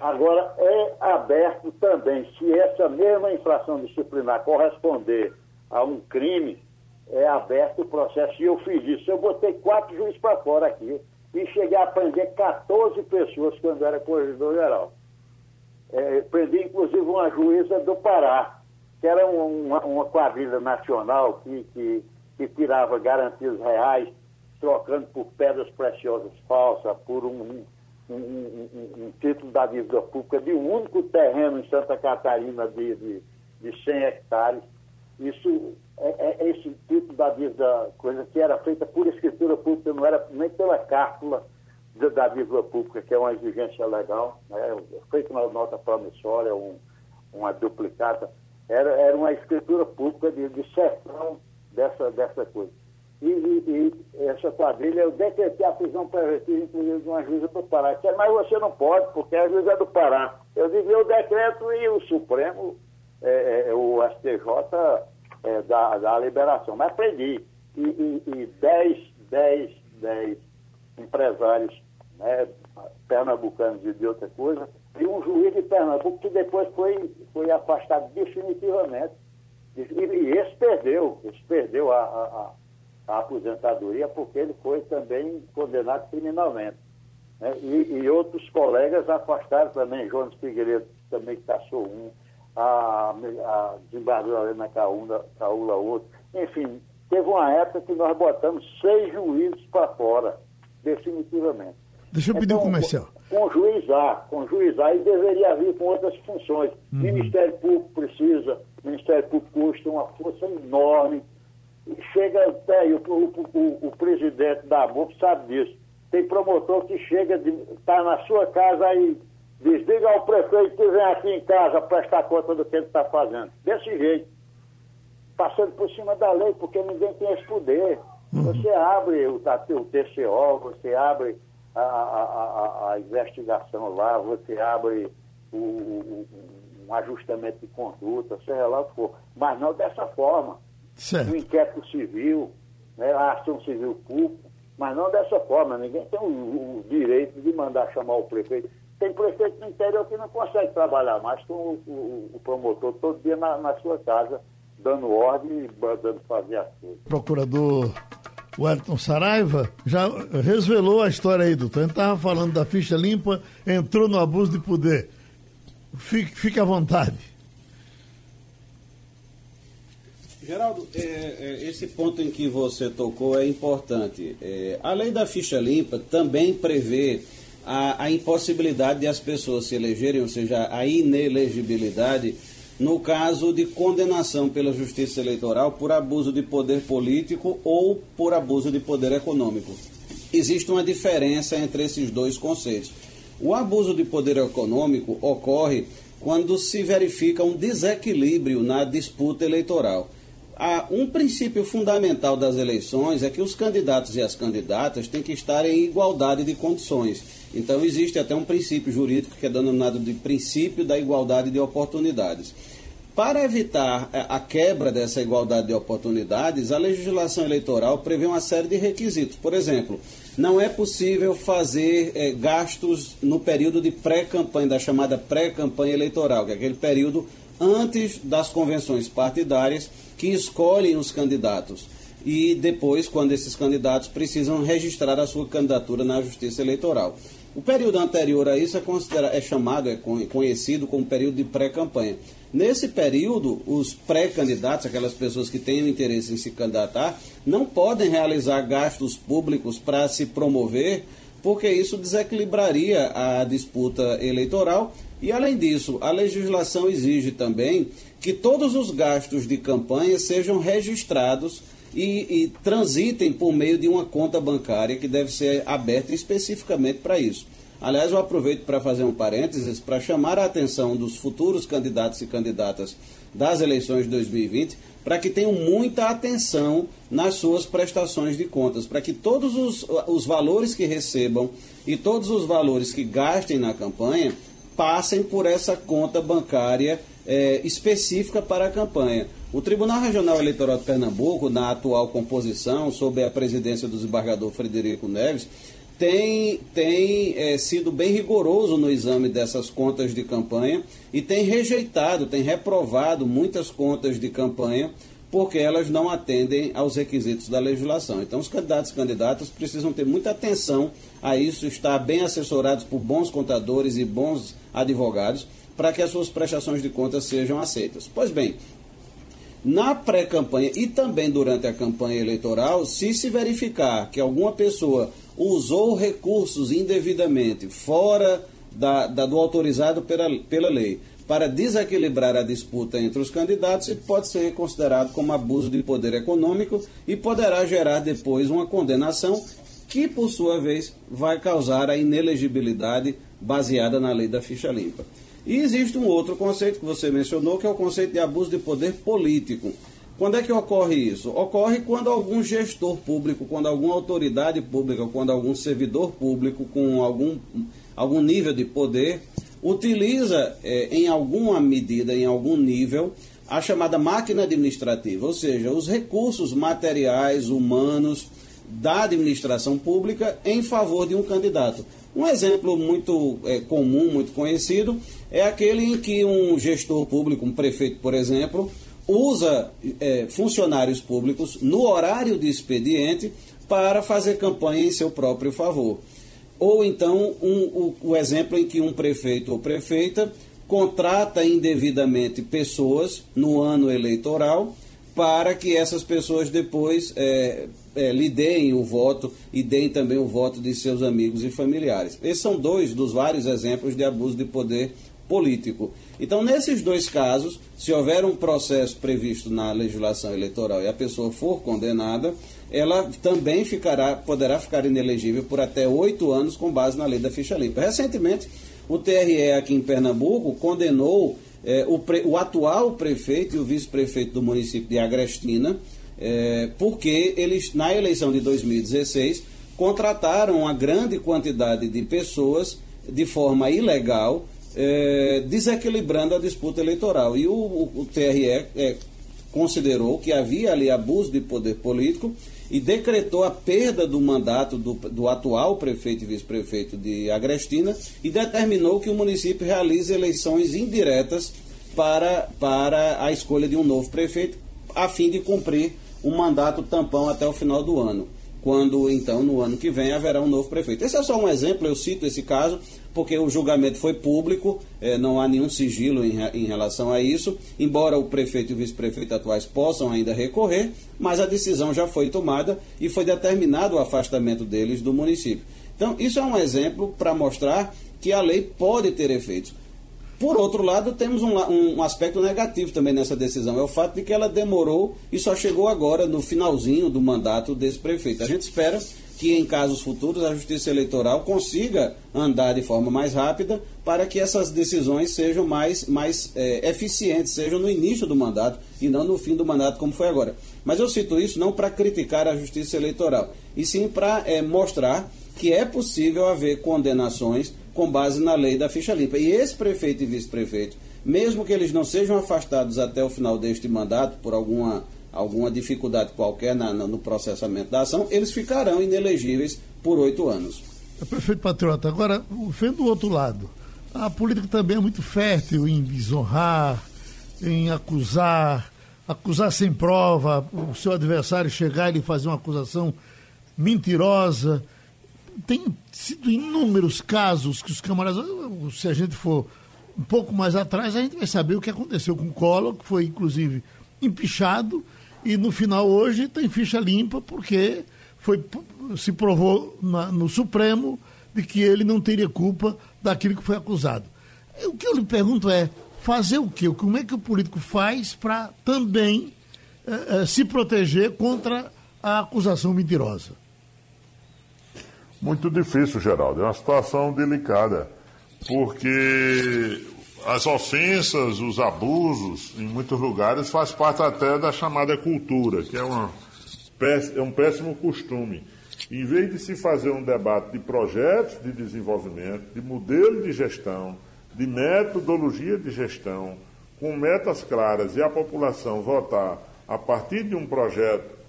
Agora, é aberto também, se essa mesma infração disciplinar corresponder a um crime, é aberto o processo. E eu fiz isso. Eu botei quatro juízes para fora aqui e cheguei a prender 14 pessoas quando era corregedor geral. É, prendi, inclusive, uma juíza do Pará, que era uma, uma quadrilha nacional que, que, que tirava garantias reais, trocando por pedras preciosas falsas, por um um, um, um, título da dívida pública de um único terreno em Santa Catarina de, de, de 100 hectares. Isso é, é, é, esse título da dívida, coisa que era feita por escritura pública, não era nem pela cártula da dívida pública, que é uma exigência legal, né? feita uma nota promissória, um, uma duplicata. Era, era uma escritura pública de, de sessão dessa, dessa coisa. E, e, e, essa quadrilha, eu decretei a prisão preventiva, inclusive, de uma juíza do Pará. Mas você não pode, porque a juíza é do Pará. Eu digo, eu decreto e o Supremo, é, é, o STJ, é, dá, dá a liberação. Mas prendi. E, 10, 10, 10 empresários né, pernambucanos e de outra coisa, e um juiz de Pernambuco que depois foi, foi afastado definitivamente. E, e esse perdeu, esse perdeu a, a a aposentadoria porque ele foi também condenado criminalmente. Né? E, e, outros colegas afastaram também, Jones Figueiredo também caçou um, a, a desembargadora Helena Caúla outro. Enfim, teve uma época que nós botamos seis juízes para fora, definitivamente. Deixa eu pedir então, um comercial. Conjuizar, conjuizar, e deveria vir com outras funções. Uhum. Ministério Público precisa, Ministério Público custa uma força enorme chega até, o, o, o, o, presidente da MUP sabe disso. Tem promotor que chega, está na sua casa aí, diz, diga ao prefeito que vem aqui em casa prestar conta do que ele está fazendo. Desse jeito. Passando por cima da lei, porque ninguém tem esse poder. Uhum. Você abre o, o TCO, você abre a, a, a, a investigação lá, você abre o, o, um ajustamento de conduta, seja lá o que for. Mas não dessa forma certo. o inquérito civil, né, a ação civil pública, mas não dessa forma. Ninguém tem o, o, direito de mandar chamar o prefeito. Tem prefeito no interior que não consegue trabalhar mais com o, o, o promotor todo dia na, na, sua casa, dando ordem e mandando fazer as coisas. Procurador Wellington Saraiva já revelou a história aí, doutor. Ele estava falando da ficha limpa, entrou no abuso de poder. Fique, fique à vontade. Geraldo, é, é, esse ponto em que você tocou é importante. É, a lei da ficha limpa também prevê a, a, impossibilidade de as pessoas se elegerem, ou seja, a inelegibilidade, no caso de condenação pela Justiça Eleitoral por abuso de poder político ou por abuso de poder econômico. Existe uma diferença entre esses dois conceitos. O abuso de poder econômico ocorre quando se verifica um desequilíbrio na disputa eleitoral um princípio fundamental das eleições é que os candidatos e as candidatas têm que estar em igualdade de condições. Então, existe até um princípio jurídico que é denominado de princípio da igualdade de oportunidades. Para evitar a quebra dessa igualdade de oportunidades, a legislação eleitoral prevê uma série de requisitos. Por exemplo, não é possível fazer é, gastos no período de pré-campanha, da chamada pré-campanha eleitoral, que é aquele período antes das convenções partidárias que escolhem os candidatos e depois, quando esses candidatos precisam registrar a sua candidatura na Justiça Eleitoral. O período anterior a isso é, é chamado, é conhecido como período de pré-campanha. Nesse período, os pré-candidatos, aquelas pessoas que têm interesse em se candidatar, não podem realizar gastos públicos para se promover, porque isso desequilibraria a disputa eleitoral e, além disso, a legislação exige também que todos os gastos de campanha sejam registrados e, e transitem por meio de uma conta bancária que deve ser aberta especificamente para isso. Aliás, eu aproveito para fazer um parênteses para chamar a atenção dos futuros candidatos e candidatas das eleições de 2020 para que tenham muita atenção nas suas prestações de contas, para que todos os, os valores que recebam e todos os valores que gastem na campanha passem por essa conta bancária é, específica para a campanha. O Tribunal Regional Eleitoral de Pernambuco, na atual composição, sob a presidência do desembargador Frederico Neves, tem, tem é, sido bem rigoroso no exame dessas contas de campanha e tem rejeitado, tem reprovado muitas contas de campanha porque elas não atendem aos requisitos da legislação. Então, os candidatos e candidatas precisam ter muita atenção a isso, estar bem assessorados por bons contadores e bons advogados para que as suas prestações de contas sejam aceitas. Pois bem, na pré-campanha e também durante a campanha eleitoral, se se verificar que alguma pessoa usou recursos indevidamente fora da, da, do autorizado pela, pela lei para desequilibrar a disputa entre os candidatos, isso pode ser considerado como abuso de poder econômico e poderá gerar depois uma condenação que, por sua vez, vai causar a inelegibilidade baseada na lei da ficha limpa. E existe um outro conceito que você mencionou, que é o conceito de abuso de poder político. Quando é que ocorre isso? Ocorre quando algum gestor público, quando alguma autoridade pública, quando algum servidor público com algum, algum nível de poder utiliza é, em alguma medida, em algum nível, a chamada máquina administrativa, ou seja, os recursos materiais, humanos da administração pública em favor de um candidato. Um exemplo muito é, comum, muito conhecido, é aquele em que um gestor público, um prefeito, por exemplo, usa é, funcionários públicos no horário de expediente para fazer campanha em seu próprio favor. Ou então um, o, o exemplo em que um prefeito ou prefeita contrata indevidamente pessoas no ano eleitoral para que essas pessoas depois é, é, lhe deem o voto e deem também o voto de seus amigos e familiares. Esses são dois dos vários exemplos de abuso de poder político. Então, nesses dois casos, se houver um processo previsto na legislação eleitoral e a pessoa for condenada, ela também ficará, poderá ficar inelegível por até oito anos com base na lei da ficha limpa. Recentemente, o TRE aqui em Pernambuco condenou é, o, pre, o, atual prefeito e o vice-prefeito do município de Agrestina, é, porque eles, na eleição de 2016, contrataram uma grande quantidade de pessoas de forma ilegal é, desequilibrando a disputa eleitoral. E o, o, TRE é, considerou que havia ali abuso de poder político e decretou a perda do mandato do, do atual prefeito e vice-prefeito de Agrestina e determinou que o município realize eleições indiretas para, para a escolha de um novo prefeito, a fim de cumprir um mandato tampão até o final do ano quando então no ano que vem haverá um novo prefeito. Esse é só um exemplo, eu cito esse caso, porque o julgamento foi público, eh, não há nenhum sigilo em, em, relação a isso, embora o prefeito e o vice-prefeito atuais possam ainda recorrer, mas a decisão já foi tomada e foi determinado o afastamento deles do município. Então, isso é um exemplo para mostrar que a lei pode ter efeitos. Por outro lado, temos um, um, aspecto negativo também nessa decisão, é o fato de que ela demorou e só chegou agora no finalzinho do mandato desse prefeito. A gente espera que em casos futuros a Justiça Eleitoral consiga andar de forma mais rápida para que essas decisões sejam mais, mais é, eficientes, sejam no início do mandato e não no fim do mandato, como foi agora. Mas eu cito isso não para criticar a Justiça Eleitoral, e sim para é, mostrar que é possível haver condenações com base na lei da ficha limpa. E esse prefeito e vice-prefeito, mesmo que eles não sejam afastados até o final deste mandato por alguma, alguma dificuldade qualquer na, no processamento da ação, eles ficarão inelegíveis por oito anos. É, prefeito Patriota, agora, vendo do outro lado, a política também é muito fértil em desonrar, em acusar, acusar sem prova, o seu adversário chegar e fazer uma acusação mentirosa tem sido inúmeros casos que os camaradas, se a gente for um pouco mais atrás, a gente vai saber o que aconteceu com o Collor, que foi inclusive empichado, e no final hoje tem ficha limpa, porque foi, se provou na, no Supremo de que ele não teria culpa daquilo que foi acusado. O que eu lhe pergunto é, fazer o quê? Como é que o político faz para também eh, se proteger contra a acusação mentirosa? Muito difícil, Geraldo. É uma situação delicada, porque as ofensas, os abusos, em muitos lugares, faz parte até da chamada cultura, que é, uma, é um péssimo costume. Em vez de se fazer um debate de projetos de desenvolvimento, de modelo de gestão, de metodologia de gestão, com metas claras e a população votar a partir de um projeto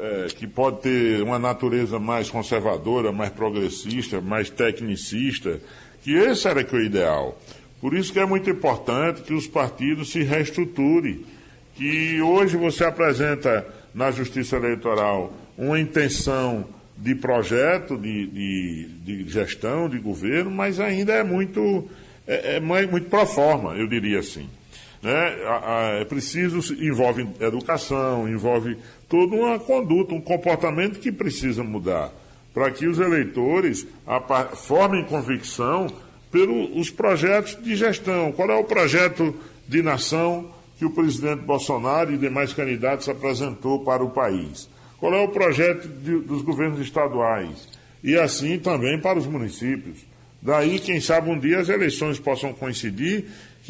é, que pode ter uma natureza mais conservadora, mais progressista, mais tecnicista, que esse era que é o ideal. Por isso que é muito importante que os partidos se reestruturem, que hoje você apresenta na Justiça Eleitoral uma intenção de projeto, de, de, de gestão, de governo, mas ainda é muito, é, é muito pro forma, eu diria assim. Né? É preciso, envolve educação, envolve toda uma conduta, um comportamento que precisa mudar, para que os eleitores formem convicção pelos projetos de gestão. Qual é o projeto de nação que o presidente Bolsonaro e demais candidatos apresentou para o país? Qual é o projeto de, dos governos estaduais? E assim também para os municípios. Daí, quem sabe um dia as eleições possam coincidir,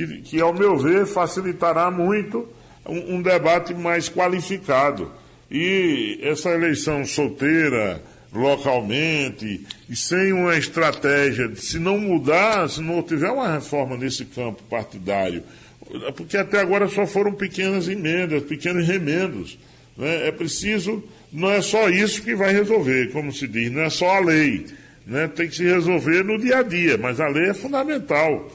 que, que ao meu ver, facilitará muito um, um debate mais qualificado. E essa eleição solteira, localmente, e sem uma estratégia, se não mudar, se não tiver uma reforma nesse campo partidário, porque até agora só foram pequenas emendas, pequenos remendos. Né? É preciso, não é só isso que vai resolver, como se diz, não é só a lei. Né? Tem que se resolver no dia a dia, mas a lei é fundamental,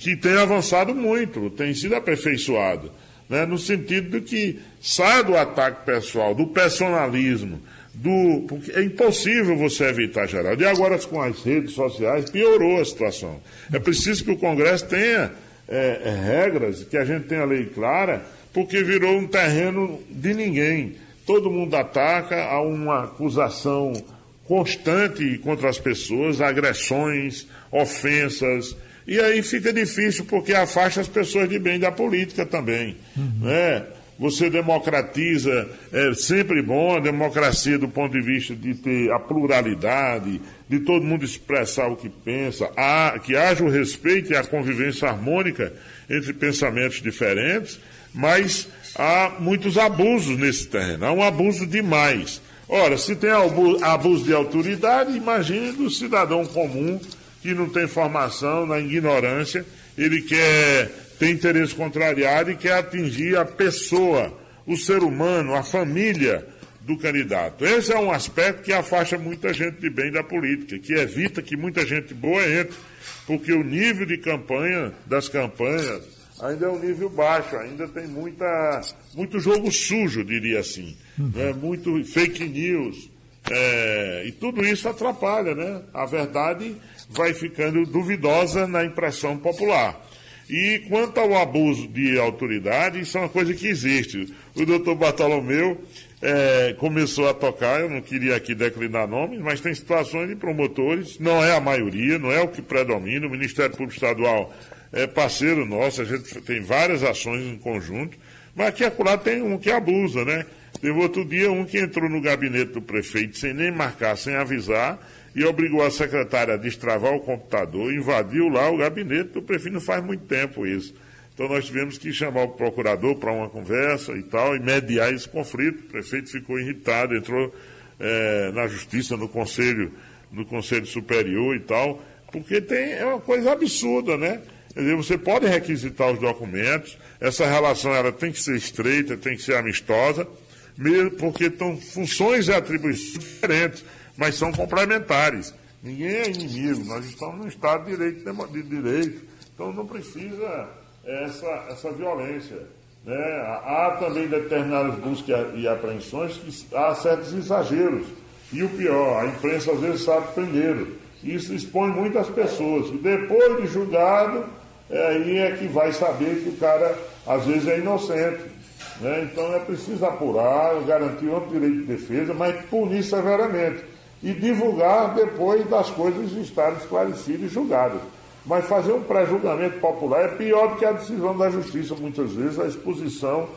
que tem avançado muito, tem sido aperfeiçoado né, no sentido de que sai do ataque pessoal, do personalismo, do. Porque é impossível você evitar, Geraldo. E agora com as redes sociais piorou a situação. É preciso que o Congresso tenha é, é, regras, que a gente tenha lei clara, porque virou um terreno de ninguém. Todo mundo ataca, há uma acusação constante contra as pessoas, agressões, ofensas. E aí fica difícil porque afasta as pessoas de bem da política também. Uhum. Né? Você democratiza, é sempre bom a democracia do ponto de vista de ter a pluralidade, de todo mundo expressar o que pensa, a, que haja o respeito e a convivência harmônica entre pensamentos diferentes, mas há muitos abusos nesse terreno, há um abuso demais. Ora, se tem abuso de autoridade, imagine do cidadão comum que não tem formação, na ignorância, ele quer ter interesse contrariado e quer atingir a pessoa, o ser humano, a família do candidato. Esse é um aspecto que afasta muita gente de bem da política, que evita que muita gente boa entre, porque o nível de campanha das campanhas ainda é um nível baixo, ainda tem muita, muito jogo sujo, diria assim, uhum. né? muito fake news. É, e tudo isso atrapalha, né? A verdade vai ficando duvidosa na impressão popular. E quanto ao abuso de autoridade, isso é uma coisa que existe. O doutor Bartolomeu é, começou a tocar, eu não queria aqui declinar nomes, mas tem situações de promotores, não é a maioria, não é o que predomina. O Ministério Público Estadual é parceiro nosso, a gente tem várias ações em conjunto, mas aqui acolá tem um que abusa, né? Teve outro dia um que entrou no gabinete do prefeito sem nem marcar, sem avisar, e obrigou a secretária a destravar o computador, invadiu lá o gabinete do prefeito, não faz muito tempo isso. Então nós tivemos que chamar o procurador para uma conversa e tal, e mediar esse conflito. O prefeito ficou irritado, entrou é, na justiça, no conselho, no conselho superior e tal, porque tem, é uma coisa absurda, né? Dizer, você pode requisitar os documentos, essa relação ela tem que ser estreita, tem que ser amistosa, mesmo porque estão funções e atribuições diferentes mas são complementares. Ninguém é inimigo, nós estamos no Estado de Direito, de direito então não precisa essa, essa violência. Né? Há também determinadas buscas e apreensões que há certos exageros. E o pior, a imprensa às vezes sabe primeiro. Isso expõe muitas pessoas. Depois de julgado, é aí é que vai saber que o cara às vezes é inocente. Né? Então é preciso apurar, garantir o direito de defesa, mas punir severamente e divulgar depois das coisas estarem esclarecidas e julgadas. Mas fazer um pré-julgamento popular é pior do que a decisão da justiça, muitas vezes, a exposição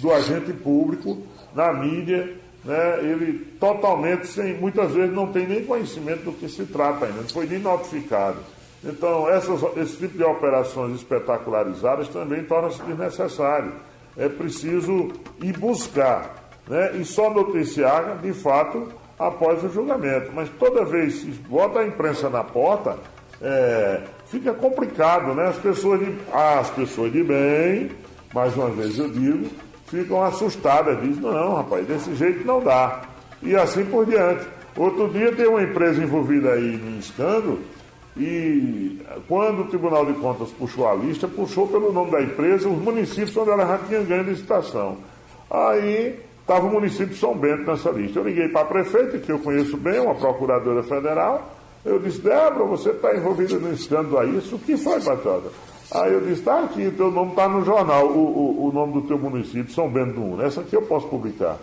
do agente público na mídia, né, ele totalmente sem, muitas vezes não tem nem conhecimento do que se trata ainda, não foi nem notificado. Então, essas, esse tipo de operações espetacularizadas também torna-se desnecessário. É preciso ir buscar né, e só noticiar, de fato, após o julgamento. Mas toda vez que bota a imprensa na porta, é, fica complicado, né? As pessoas, de, as pessoas de bem, mais uma vez eu digo, ficam assustadas, dizem, não, rapaz, desse jeito não dá. E assim por diante. Outro dia tem uma empresa envolvida aí no escândalo e quando o Tribunal de Contas puxou a lista, puxou pelo nome da empresa os municípios onde ela já tinha ganho licitação. Aí estava o município de São Bento nessa lista. Eu liguei para a prefeita, que eu conheço bem, uma procuradora federal. Eu disse, Débora, você está envolvida no escândalo aí? Isso o que foi, patrona? Aí eu disse, está aqui, teu nome está no jornal, o, o, o, nome do teu município, São Bento do. Essa aqui eu posso publicar.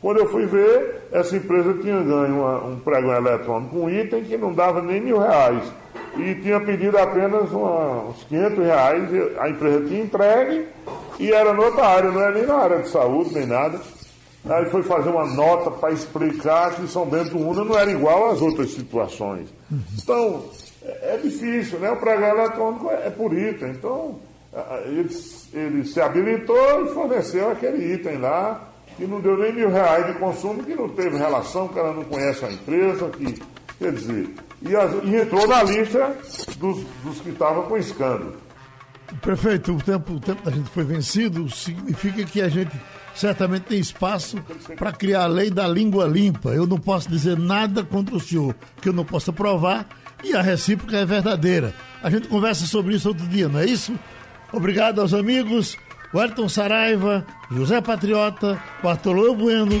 Quando eu fui ver, essa empresa tinha ganho uma, um pregão eletrônico, um item que não dava nem mil reais e tinha pedido apenas uma, uns 500 reais, a empresa tinha entregue e era noutra área, não era nem na área de saúde, nem nada. Aí foi fazer uma nota para explicar que São Bento Una não era igual às outras situações. Então, é, é difícil, né? O pregão eletrônico é, é por item. Então, ele, ele se habilitou e forneceu aquele item lá, que não deu nem mil reais de consumo, que não teve relação, que ela não conhece a empresa, que, quer dizer, e, as, e entrou na lista dos, dos que estavam com escândalo. Prefeito, o tempo, o tempo da gente foi vencido, significa que a gente certamente tem espaço para criar a lei da língua limpa. Eu não posso dizer nada contra o senhor que eu não possa provar e a recíproca é verdadeira. A gente conversa sobre isso outro dia, não é isso? Obrigado aos amigos, Wellington Saraiva, José Patriota, Bartolomeu Bueno